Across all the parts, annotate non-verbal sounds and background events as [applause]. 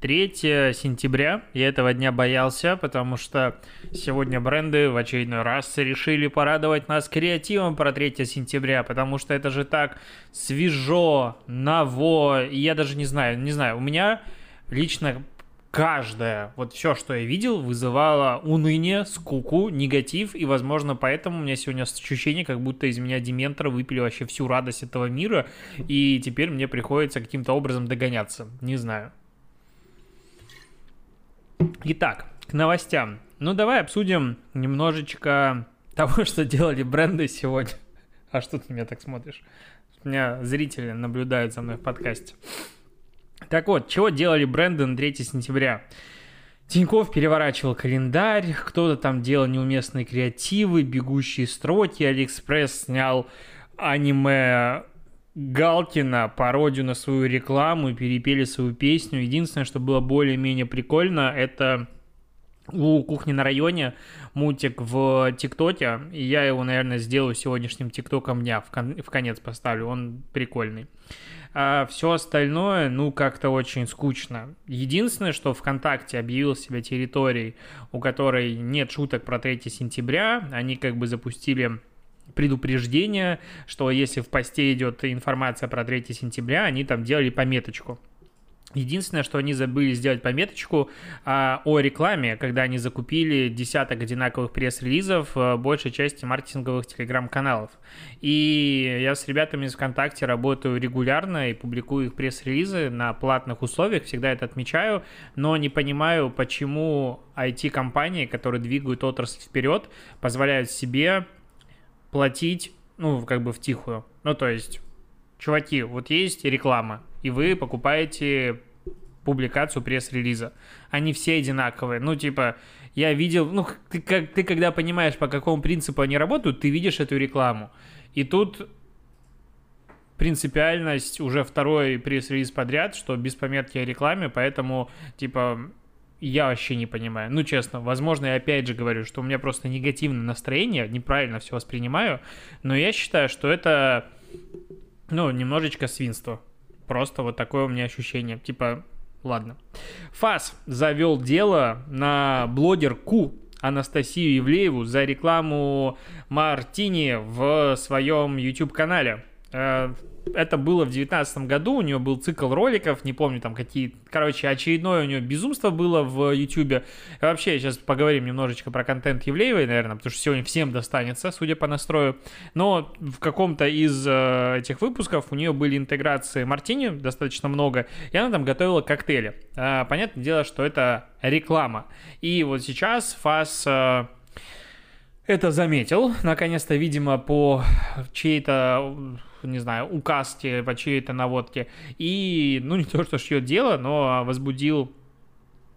3 сентября. Я этого дня боялся, потому что сегодня бренды в очередной раз решили порадовать нас креативом про 3 сентября, потому что это же так свежо, ново. И я даже не знаю, не знаю, у меня лично каждое, вот все, что я видел, вызывало уныние, скуку, негатив, и, возможно, поэтому у меня сегодня ощущение, как будто из меня Дементора выпили вообще всю радость этого мира, и теперь мне приходится каким-то образом догоняться. Не знаю. Итак, к новостям. Ну, давай обсудим немножечко того, [laughs] что делали бренды сегодня. А что ты на меня так смотришь? У меня зрители наблюдают за мной в подкасте. Так вот, чего делали бренды на 3 сентября? Тиньков переворачивал календарь, кто-то там делал неуместные креативы, бегущие строки, Алиэкспресс снял аниме Галкина пародию на свою рекламу и перепели свою песню. Единственное, что было более-менее прикольно, это у кухни на районе мультик в ТикТоке, и я его, наверное, сделаю сегодняшним ТикТоком дня, в, кон- в конец поставлю, он прикольный. А все остальное, ну, как-то очень скучно. Единственное, что ВКонтакте объявил себя территорией, у которой нет шуток про 3 сентября, они как бы запустили предупреждение, что если в посте идет информация про 3 сентября, они там делали пометочку. Единственное, что они забыли сделать пометочку а, о рекламе, когда они закупили десяток одинаковых пресс-релизов а, большей части маркетинговых телеграм-каналов. И я с ребятами из ВКонтакте работаю регулярно и публикую их пресс-релизы на платных условиях, всегда это отмечаю, но не понимаю, почему IT-компании, которые двигают отрасль вперед, позволяют себе платить, ну, как бы в тихую. Ну, то есть, чуваки, вот есть реклама, и вы покупаете публикацию пресс-релиза. Они все одинаковые. Ну, типа, я видел, ну, ты, как, ты когда понимаешь, по какому принципу они работают, ты видишь эту рекламу. И тут принципиальность уже второй пресс-релиз подряд, что без пометки о рекламе, поэтому, типа, я вообще не понимаю. Ну, честно, возможно, я опять же говорю, что у меня просто негативное настроение, неправильно все воспринимаю, но я считаю, что это, ну, немножечко свинство. Просто вот такое у меня ощущение. Типа, ладно. ФАС завел дело на блогерку Анастасию Евлееву за рекламу Мартини в своем YouTube-канале. Это было в девятнадцатом году, у нее был цикл роликов, не помню там какие, короче, очередное у нее безумство было в. И вообще, сейчас поговорим немножечко про контент Евлеевой, наверное, потому что сегодня всем достанется, судя по настрою. Но в каком-то из э, этих выпусков у нее были интеграции Мартини достаточно много, и она там готовила коктейли. Э, понятное дело, что это реклама. И вот сейчас ФАС... Э, это заметил, наконец-то, видимо, по чьей-то не знаю, указке, по чьей-то наводке. И, ну, не то, что шьет дело, но возбудил,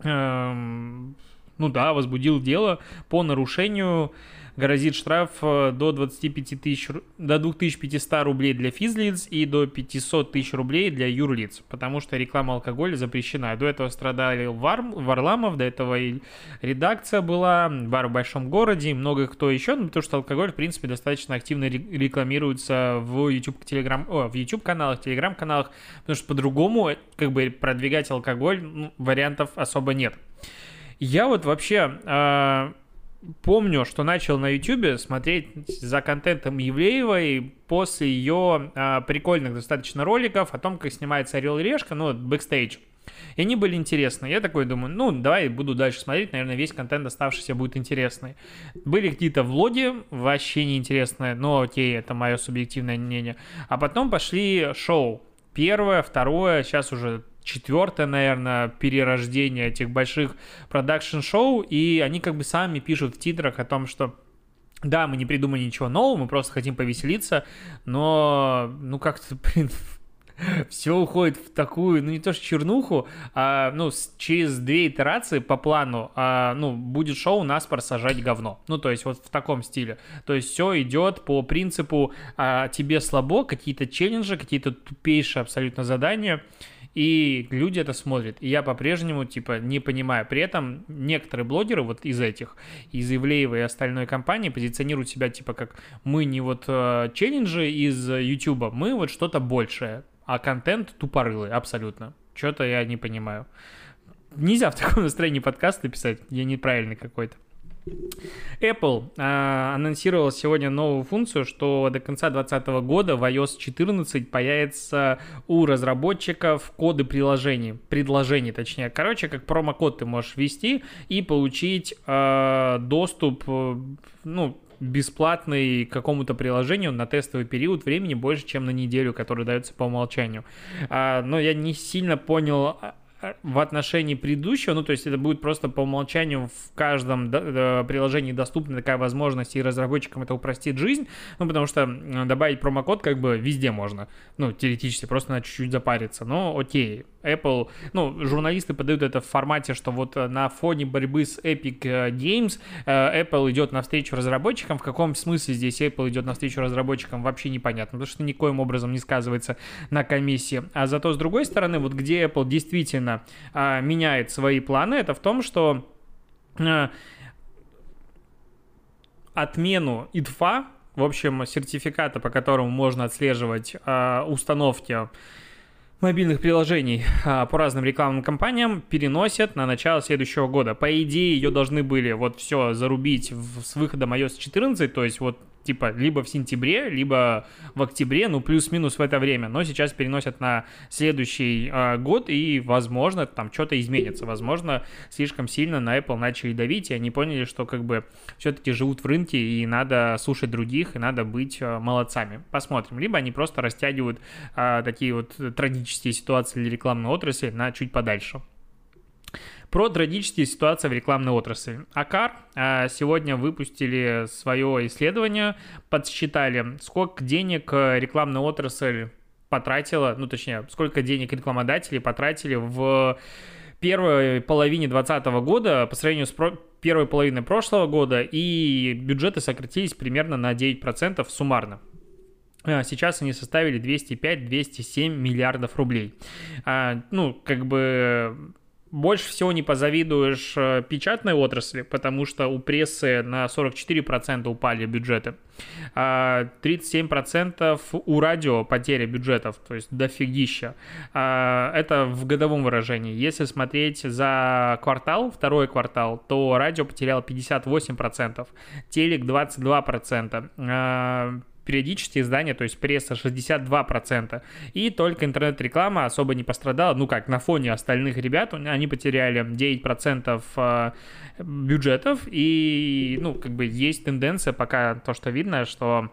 эм, ну да, возбудил дело по нарушению грозит штраф э, до 25 тысяч, до 2500 рублей для физлиц и до 500 тысяч рублей для юрлиц, потому что реклама алкоголя запрещена. До этого страдали Вар, Варламов, до этого и редакция была, бар в большом городе, и много кто еще, ну, потому что алкоголь, в принципе, достаточно активно рекламируется в YouTube, телеграм, о, в YouTube каналах, телеграм-каналах, потому что по-другому, как бы, продвигать алкоголь, ну, вариантов особо нет. Я вот вообще э, помню, что начал на YouTube смотреть за контентом Евлеевой после ее а, прикольных достаточно роликов о том, как снимается Орел и Решка, ну, бэкстейдж. И они были интересны. Я такой думаю, ну, давай буду дальше смотреть, наверное, весь контент оставшийся будет интересный. Были какие-то влоги, вообще неинтересные, но окей, это мое субъективное мнение. А потом пошли шоу. Первое, второе, сейчас уже четвертое, наверное, перерождение этих больших продакшн-шоу, и они как бы сами пишут в титрах о том, что да, мы не придумали ничего нового, мы просто хотим повеселиться, но, ну, как-то, [laughs] блин, все уходит в такую, ну не то что чернуху, а ну через две итерации по плану, а, ну будет шоу наспор сажать говно. Ну то есть вот в таком стиле. То есть все идет по принципу а, тебе слабо, какие-то челленджи, какие-то тупейшие абсолютно задания. И люди это смотрят. И я по-прежнему, типа, не понимаю. При этом некоторые блогеры вот из этих, из Ивлеева и остальной компании позиционируют себя, типа, как мы не вот э, челленджи из Ютуба, мы вот что-то большее. А контент тупорылый, абсолютно. Что-то я не понимаю. Нельзя в таком [laughs] настроении подкасты писать, я неправильный какой-то. Apple э, анонсировал сегодня новую функцию, что до конца 2020 года в iOS 14 появится у разработчиков коды приложений, предложений точнее. Короче, как промокод ты можешь ввести и получить э, доступ, э, ну, бесплатный какому-то приложению на тестовый период времени больше, чем на неделю, который дается по умолчанию. А, но я не сильно понял а, в отношении предыдущего, ну, то есть это будет просто по умолчанию в каждом приложении доступна такая возможность, и разработчикам это упростит жизнь, ну, потому что добавить промокод как бы везде можно, ну, теоретически, просто на чуть-чуть запариться, но окей, Apple, ну, журналисты подают это в формате, что вот на фоне борьбы с Epic Games э, Apple идет навстречу разработчикам, в каком смысле здесь Apple идет навстречу разработчикам, вообще непонятно, потому что никоим образом не сказывается на комиссии, а зато с другой стороны, вот где Apple действительно а, меняет свои планы, это в том, что а, отмену ИДФА, в общем, сертификата, по которому можно отслеживать а, установки мобильных приложений а, по разным рекламным кампаниям переносят на начало следующего года. По идее, ее должны были вот все зарубить в, с выходом iOS 14, то есть вот типа либо в сентябре, либо в октябре, ну плюс-минус в это время, но сейчас переносят на следующий э, год и, возможно, там что-то изменится, возможно, слишком сильно на Apple начали давить, и они поняли, что как бы все-таки живут в рынке и надо слушать других, и надо быть э, молодцами. Посмотрим. Либо они просто растягивают э, такие вот трагические ситуации для рекламной отрасли на чуть подальше про трагические ситуации в рекламной отрасли. Акар а, сегодня выпустили свое исследование, подсчитали, сколько денег э, рекламная отрасль потратила, ну точнее, сколько денег рекламодатели потратили в первой половине 2020 года по сравнению с первой половиной прошлого года, и бюджеты сократились примерно на 9% суммарно. А, сейчас они составили 205-207 миллиардов рублей. А, ну, как бы больше всего не позавидуешь э, печатной отрасли, потому что у прессы на 44% упали бюджеты. 37% а у радио потеря бюджетов, то есть дофигища. А, это в годовом выражении. Если смотреть за квартал, второй квартал, то радио потерял 58%, телек 22%, периодические издания, то есть пресса 62%, и только интернет-реклама особо не пострадала, ну как, на фоне остальных ребят, они потеряли 9% э, бюджетов, и, ну, как бы есть тенденция пока то, что видно, что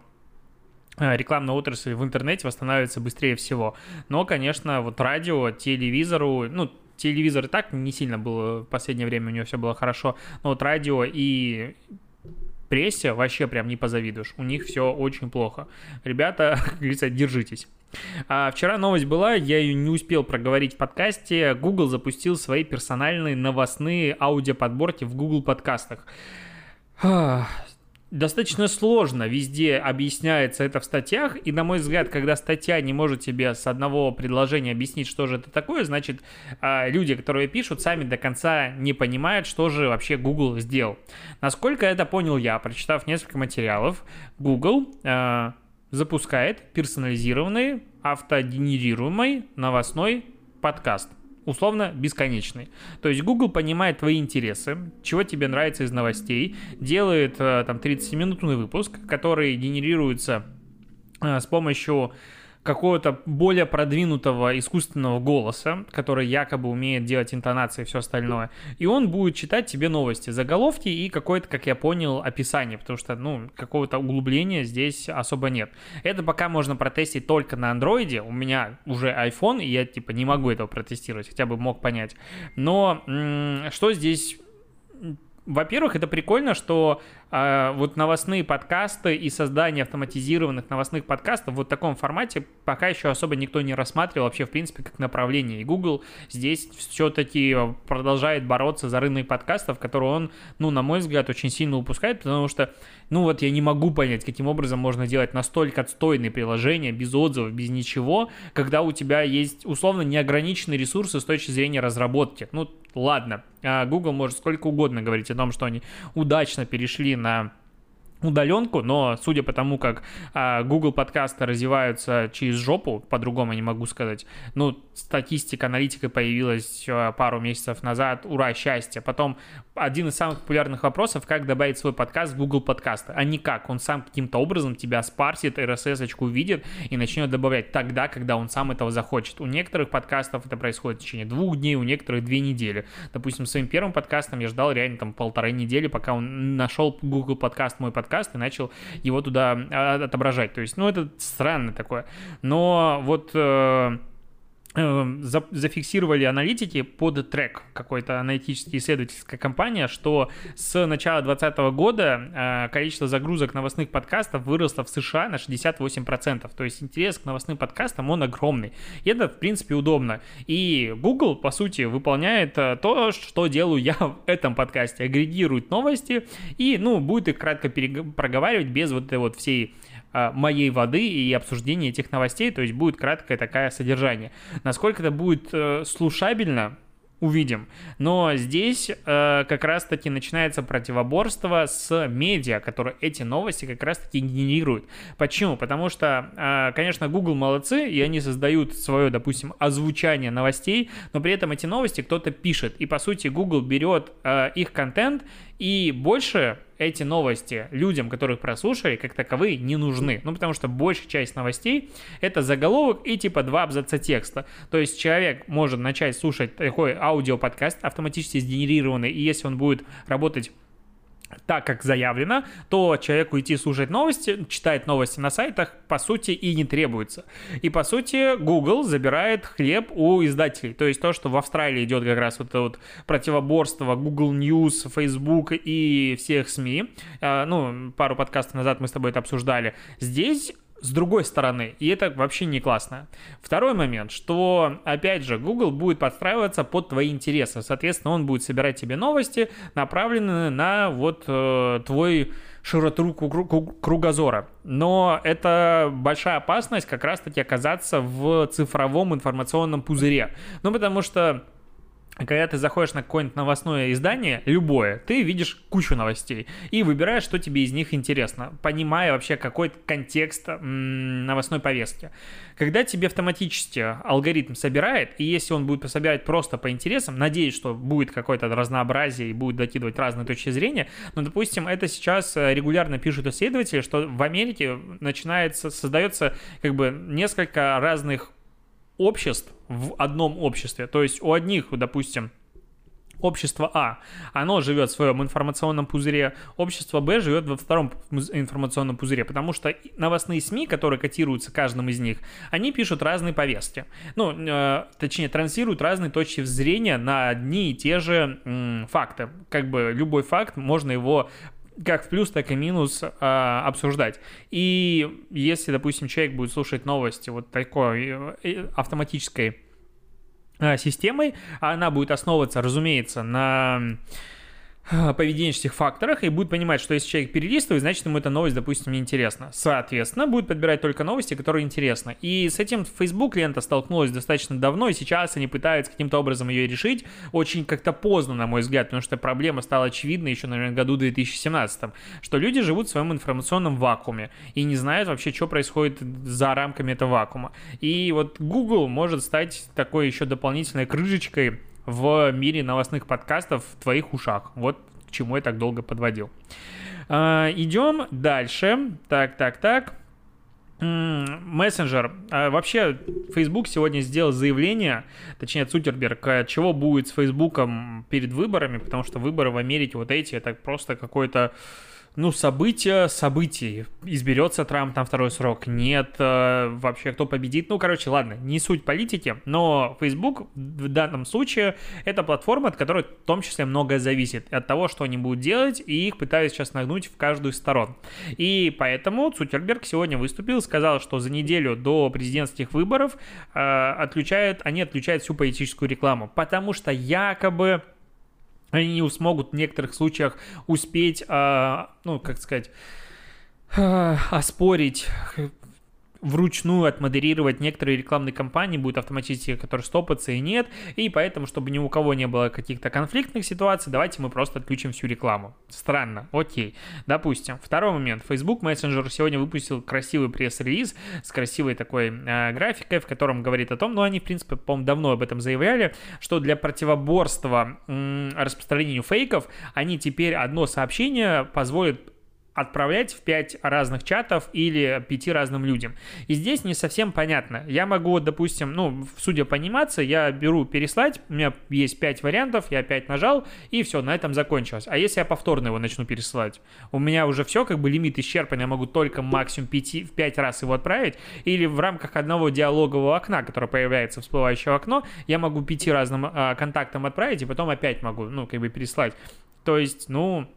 э, рекламная отрасль в интернете восстанавливается быстрее всего. Но, конечно, вот радио, телевизору, ну, телевизор и так не сильно было в последнее время, у него все было хорошо, но вот радио и прессе вообще прям не позавидуешь. У них все очень плохо. Ребята, [laughs] как говорится, держитесь. А вчера новость была, я ее не успел проговорить в подкасте. Google запустил свои персональные новостные аудиоподборки в Google подкастах достаточно сложно везде объясняется это в статьях, и, на мой взгляд, когда статья не может тебе с одного предложения объяснить, что же это такое, значит, а, люди, которые пишут, сами до конца не понимают, что же вообще Google сделал. Насколько это понял я, прочитав несколько материалов, Google а, запускает персонализированный автогенерируемый новостной подкаст условно бесконечный. То есть Google понимает твои интересы, чего тебе нравится из новостей, делает э, там 30-минутный выпуск, который генерируется э, с помощью какого-то более продвинутого искусственного голоса, который якобы умеет делать интонации и все остальное. И он будет читать тебе новости, заголовки и какое-то, как я понял, описание, потому что, ну, какого-то углубления здесь особо нет. Это пока можно протестить только на андроиде. У меня уже iPhone, и я, типа, не могу этого протестировать, хотя бы мог понять. Но м- что здесь во-первых, это прикольно, что а, вот новостные подкасты и создание автоматизированных новостных подкастов вот в таком формате пока еще особо никто не рассматривал вообще, в принципе, как направление. И Google здесь все-таки продолжает бороться за рынок подкастов, который он, ну, на мой взгляд, очень сильно упускает, потому что, ну, вот я не могу понять, каким образом можно делать настолько отстойные приложения без отзывов, без ничего, когда у тебя есть, условно, неограниченные ресурсы с точки зрения разработки. Ну, ладно, а Google может сколько угодно говорить о том, что они удачно перешли на удаленку, но судя по тому, как а, Google подкасты развиваются через жопу, по-другому не могу сказать, ну, статистика, аналитика появилась а, пару месяцев назад, ура, счастье. Потом один из самых популярных вопросов, как добавить свой подкаст в Google подкасты, а никак, он сам каким-то образом тебя спарсит, RSS-очку увидит и начнет добавлять тогда, когда он сам этого захочет. У некоторых подкастов это происходит в течение двух дней, у некоторых две недели. Допустим, своим первым подкастом я ждал реально там полторы недели, пока он нашел Google подкаст, мой подкаст, подкаст и начал его туда а, отображать. То есть, ну, это странно такое. Но вот э, Эм, зафиксировали аналитики под трек какой-то аналитический исследовательская компания, что с начала 2020 года э, количество загрузок новостных подкастов выросло в США на 68%. То есть интерес к новостным подкастам, он огромный. И это, в принципе, удобно. И Google, по сути, выполняет э, то, что делаю я в этом подкасте. Агрегирует новости и, ну, будет их кратко проговаривать без вот этой вот всей моей воды и обсуждения этих новостей, то есть будет краткое такое содержание. Насколько это будет э, слушабельно, увидим. Но здесь э, как раз-таки начинается противоборство с медиа, которые эти новости как раз-таки генерируют. Почему? Потому что, э, конечно, Google молодцы, и они создают свое, допустим, озвучание новостей, но при этом эти новости кто-то пишет. И, по сути, Google берет э, их контент и больше эти новости людям, которых прослушали, как таковые не нужны. Ну, потому что большая часть новостей — это заголовок и типа два абзаца текста. То есть человек может начать слушать такой аудиоподкаст автоматически сгенерированный, и если он будет работать так, как заявлено, то человеку идти слушать новости, читать новости на сайтах, по сути, и не требуется. И, по сути, Google забирает хлеб у издателей. То есть то, что в Австралии идет как раз вот это вот противоборство Google News, Facebook и всех СМИ. А, ну, пару подкастов назад мы с тобой это обсуждали. Здесь с другой стороны, и это вообще не классно. Второй момент, что, опять же, Google будет подстраиваться под твои интересы, соответственно, он будет собирать тебе новости, направленные на вот э, твой широту кругозора. Но это большая опасность как раз-таки оказаться в цифровом информационном пузыре. Ну, потому что когда ты заходишь на какое-нибудь новостное издание, любое, ты видишь кучу новостей и выбираешь, что тебе из них интересно, понимая вообще какой-то контекст новостной повестки. Когда тебе автоматически алгоритм собирает, и если он будет собирать просто по интересам, надеюсь, что будет какое-то разнообразие и будет докидывать разные точки зрения, но, допустим, это сейчас э, регулярно пишут исследователи, что в Америке начинается, создается как бы несколько разных обществ в одном обществе. То есть у одних, допустим, Общество А, оно живет в своем информационном пузыре, общество Б живет во втором информационном пузыре, потому что новостные СМИ, которые котируются каждым из них, они пишут разные повестки. Ну, э, точнее, транслируют разные точки зрения на одни и те же м, факты. Как бы любой факт, можно его как в плюс, так и минус а, обсуждать. И если, допустим, человек будет слушать новости вот такой э, э, автоматической а, системой, она будет основываться, разумеется, на [laughs] поведенческих факторах и будет понимать, что если человек перелистывает, значит ему эта новость, допустим, неинтересна. Соответственно, будет подбирать только новости, которые интересны. И с этим Facebook лента столкнулась достаточно давно, и сейчас они пытаются каким-то образом ее решить. Очень как-то поздно, на мой взгляд, потому что проблема стала очевидной еще, наверное, году 2017, что люди живут в своем информационном вакууме и не знают вообще, что происходит за рамками этого вакуума. И вот Google может стать такой еще дополнительной крышечкой в мире новостных подкастов в твоих ушах. Вот к чему я так долго подводил. А, идем дальше. Так, так, так. Мессенджер. А, вообще, Facebook сегодня сделал заявление, точнее, Цукерберг, а, чего будет с Фейсбуком перед выборами, потому что выборы в Америке вот эти, это просто какой-то ну, события, события. Изберется Трамп на второй срок? Нет. Э, вообще, кто победит? Ну, короче, ладно, не суть политики, но Facebook в данном случае это платформа, от которой в том числе многое зависит. От того, что они будут делать, и их пытаются сейчас нагнуть в каждую из сторон. И поэтому Цукерберг сегодня выступил, сказал, что за неделю до президентских выборов э, отключают, они отключают всю политическую рекламу, потому что якобы они не смогут в некоторых случаях успеть, а, ну, как сказать, а, оспорить вручную отмодерировать некоторые рекламные кампании, будет автоматически, которые стопятся и нет, и поэтому, чтобы ни у кого не было каких-то конфликтных ситуаций, давайте мы просто отключим всю рекламу. Странно, окей. Допустим. Второй момент. Facebook Messenger сегодня выпустил красивый пресс-релиз с красивой такой э, графикой, в котором говорит о том, ну они, в принципе, по-моему, давно об этом заявляли, что для противоборства м- распространению фейков они теперь одно сообщение позволят отправлять в 5 разных чатов или 5 разным людям. И здесь не совсем понятно. Я могу, допустим, ну, судя по анимации, я беру переслать, у меня есть 5 вариантов, я опять нажал, и все, на этом закончилось. А если я повторно его начну пересылать? У меня уже все, как бы лимит исчерпан, я могу только максимум 5, в 5 раз его отправить, или в рамках одного диалогового окна, которое появляется всплывающее окно, я могу 5 разным э, контактам отправить, и потом опять могу, ну, как бы переслать. То есть, ну,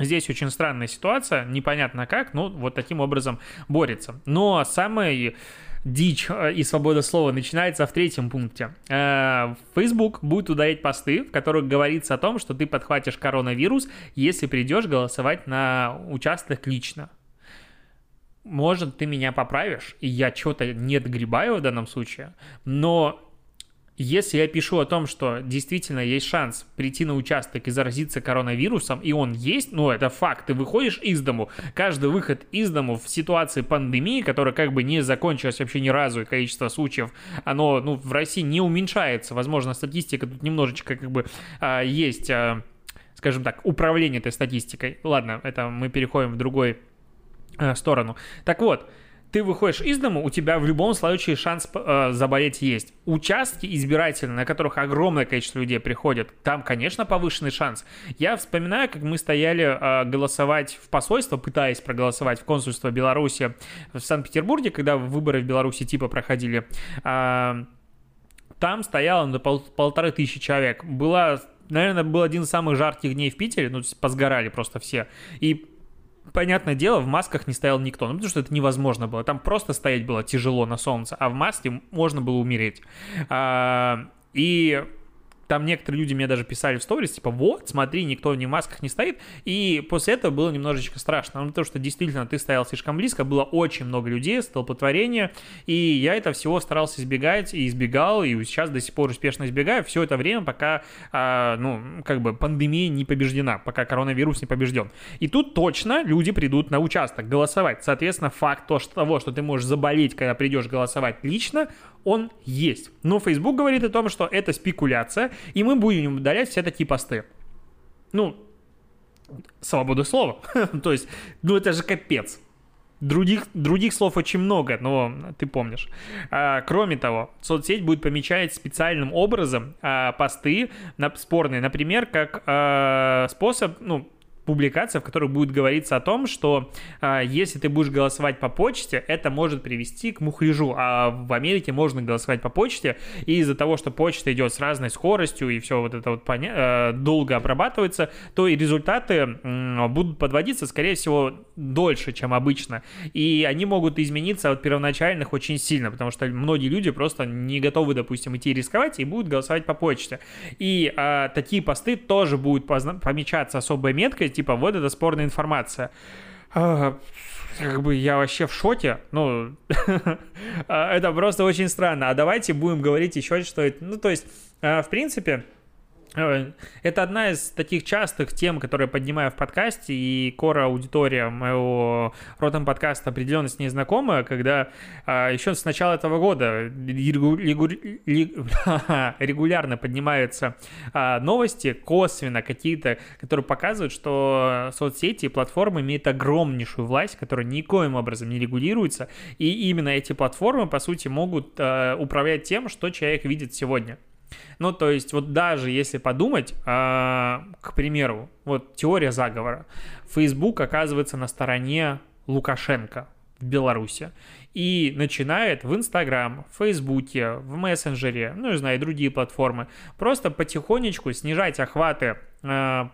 Здесь очень странная ситуация, непонятно как, но вот таким образом борется. Но самый дичь э, и свобода слова начинается в третьем пункте. Э, Facebook будет удалять посты, в которых говорится о том, что ты подхватишь коронавирус, если придешь голосовать на участок лично. Может, ты меня поправишь, и я что-то не догребаю в данном случае, но если я пишу о том, что действительно есть шанс прийти на участок и заразиться коронавирусом, и он есть, ну это факт, ты выходишь из дому, каждый выход из дому в ситуации пандемии, которая как бы не закончилась вообще ни разу, и количество случаев, оно ну, в России не уменьшается, возможно, статистика тут немножечко как бы а, есть, а, скажем так, управление этой статистикой. Ладно, это мы переходим в другой а, сторону. Так вот, ты выходишь из дома, у тебя в любом случае шанс э, заболеть есть. Участки избирательные, на которых огромное количество людей приходят, там, конечно, повышенный шанс. Я вспоминаю, как мы стояли э, голосовать в посольство, пытаясь проголосовать в консульство Беларуси в Санкт-Петербурге, когда выборы в Беларуси типа проходили. Э, там стояло на пол, полторы тысячи человек. Была наверное, был один из самых жарких дней в Питере, ну, позгорали просто все. И понятное дело, в масках не стоял никто, ну, потому что это невозможно было. Там просто стоять было тяжело на солнце, а в маске можно было умереть. А, и там некоторые люди мне даже писали в сторис, типа, вот, смотри, никто ни в масках не стоит. И после этого было немножечко страшно, ну, потому что действительно ты стоял слишком близко, было очень много людей, столпотворение, и я это всего старался избегать и избегал, и сейчас до сих пор успешно избегаю все это время, пока, а, ну, как бы пандемия не побеждена, пока коронавирус не побежден. И тут точно люди придут на участок голосовать. Соответственно, факт того, что ты можешь заболеть, когда придешь голосовать лично, он есть. Но Facebook говорит о том, что это спекуляция, и мы будем удалять все такие посты. Ну, свобода слова. [laughs] То есть, ну это же капец. Других, других слов очень много, но ты помнишь. А, кроме того, соцсеть будет помечать специальным образом а, посты на, спорные, например, как а, способ, ну, публикация, в которой будет говориться о том, что а, если ты будешь голосовать по почте, это может привести к мухляжу, а в Америке можно голосовать по почте, и из-за того, что почта идет с разной скоростью, и все вот это вот поня- э, долго обрабатывается, то и результаты э, будут подводиться, скорее всего, дольше, чем обычно, и они могут измениться от первоначальных очень сильно, потому что многие люди просто не готовы, допустим, идти рисковать и будут голосовать по почте. И э, такие посты тоже будут помечаться особой меткой, типа, вот это спорная информация. А, как бы я вообще в шоке. Ну, [laughs] а, это просто очень странно. А давайте будем говорить еще, что это... Ну, то есть, а, в принципе, это одна из таких частых тем, которые поднимаю в подкасте, и кора аудитория моего ротом подкаста определенно с ней знакома, когда а, еще с начала этого года регулярно поднимаются а, новости, косвенно какие-то, которые показывают, что соцсети и платформы имеют огромнейшую власть, которая никоим образом не регулируется, и именно эти платформы, по сути, могут а, управлять тем, что человек видит сегодня. Ну, то есть, вот даже если подумать, а, к примеру, вот теория заговора. Facebook оказывается на стороне Лукашенко в Беларуси и начинает в Инстаграм, в Фейсбуке, в мессенджере, ну, не знаю, другие платформы, просто потихонечку снижать охваты а,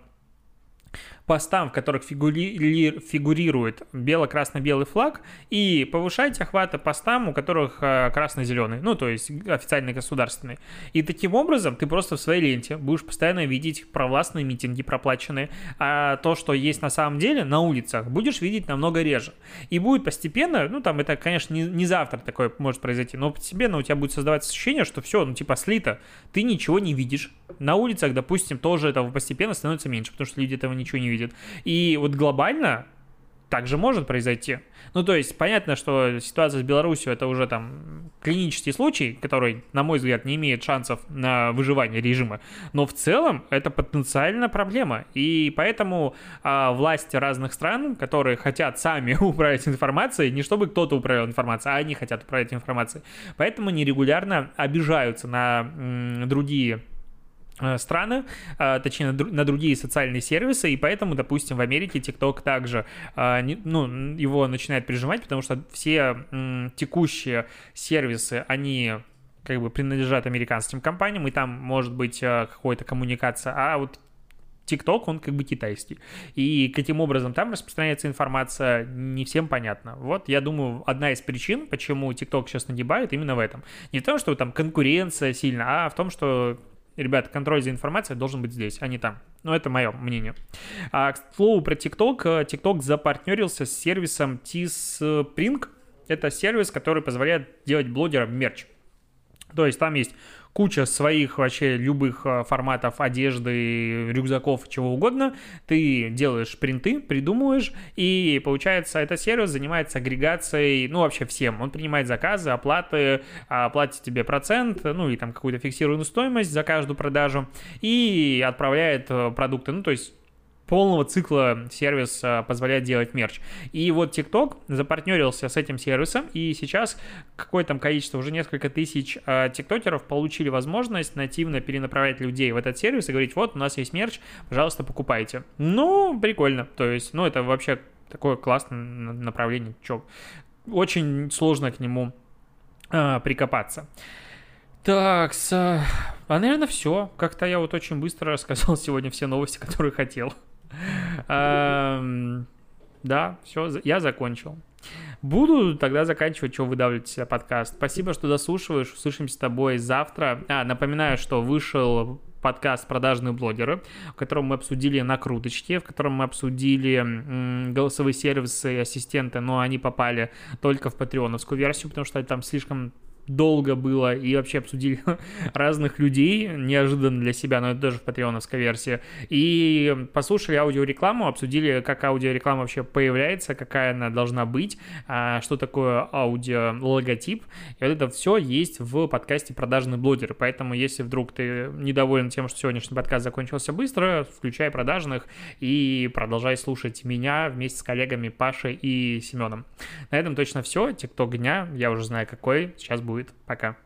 постам, в которых фигури... фигурирует бело-красно-белый флаг, и повышать охваты постам, у которых э, красно-зеленый, ну, то есть официальный государственный. И таким образом ты просто в своей ленте будешь постоянно видеть провластные митинги проплаченные, а то, что есть на самом деле на улицах, будешь видеть намного реже. И будет постепенно, ну, там это, конечно, не, не завтра такое может произойти, но постепенно у тебя будет создаваться ощущение, что все, ну, типа, слито, ты ничего не видишь. На улицах, допустим, тоже этого постепенно становится меньше, потому что люди этого ничего не видят видит. И вот глобально также может произойти. Ну, то есть, понятно, что ситуация с Беларусью это уже там клинический случай, который, на мой взгляд, не имеет шансов на выживание режима. Но в целом это потенциальная проблема. И поэтому а, власти разных стран, которые хотят сами [laughs] управлять информацией, не чтобы кто-то управлял информацией, а они хотят управлять информацией, поэтому они регулярно обижаются на м, другие страны, э, точнее на другие социальные сервисы, и поэтому, допустим, в Америке TikTok также, э, ну, его начинает прижимать, потому что все текущие сервисы, они как бы принадлежат американским компаниям, и там может быть какая-то коммуникация, а вот TikTok, он как бы китайский. И каким образом там распространяется информация, не всем понятно. Вот, я думаю, одна из причин, почему TikTok сейчас нагибает, именно в этом. Не в том, что там конкуренция сильно, а в том, что Ребята, контроль за информацией должен быть здесь, а не там. Ну, это мое мнение. А, к слову про TikTok. TikTok запартнерился с сервисом Teespring. Это сервис, который позволяет делать блогерам мерч. То есть там есть куча своих вообще любых а, форматов одежды, рюкзаков, чего угодно. Ты делаешь принты, придумываешь, и получается, этот сервис занимается агрегацией, ну, вообще всем. Он принимает заказы, оплаты, а, платит тебе процент, ну, и там какую-то фиксированную стоимость за каждую продажу, и отправляет э, продукты. Ну, то есть полного цикла сервис позволяет делать мерч. И вот TikTok запартнерился с этим сервисом, и сейчас какое там количество, уже несколько тысяч а, тиктокеров получили возможность нативно перенаправлять людей в этот сервис и говорить, вот, у нас есть мерч, пожалуйста, покупайте. Ну, прикольно, то есть, ну, это вообще такое классное направление, чё, очень сложно к нему а, прикопаться. Так, а, наверное, все. Как-то я вот очень быстро рассказал [laughs] сегодня все новости, которые хотел. Да, все, я закончил. Буду тогда заканчивать, что выдавливать себя подкаст. Спасибо, что дослушиваешь. Услышимся с тобой завтра. А, напоминаю, что вышел подкаст «Продажные блогеры», в котором мы обсудили накруточки, в котором мы обсудили голосовые сервисы и ассистенты, но они попали только в патреоновскую версию, потому что там слишком долго было, и вообще обсудили [laughs] разных людей, неожиданно для себя, но это тоже в патреоновской версии, и послушали аудиорекламу, обсудили, как аудиореклама вообще появляется, какая она должна быть, а, что такое аудиологотип, и вот это все есть в подкасте «Продажный блогер», поэтому если вдруг ты недоволен тем, что сегодняшний подкаст закончился быстро, включай продажных и продолжай слушать меня вместе с коллегами Пашей и Семеном. На этом точно все, тикток дня, я уже знаю какой, сейчас будет будет. Пока.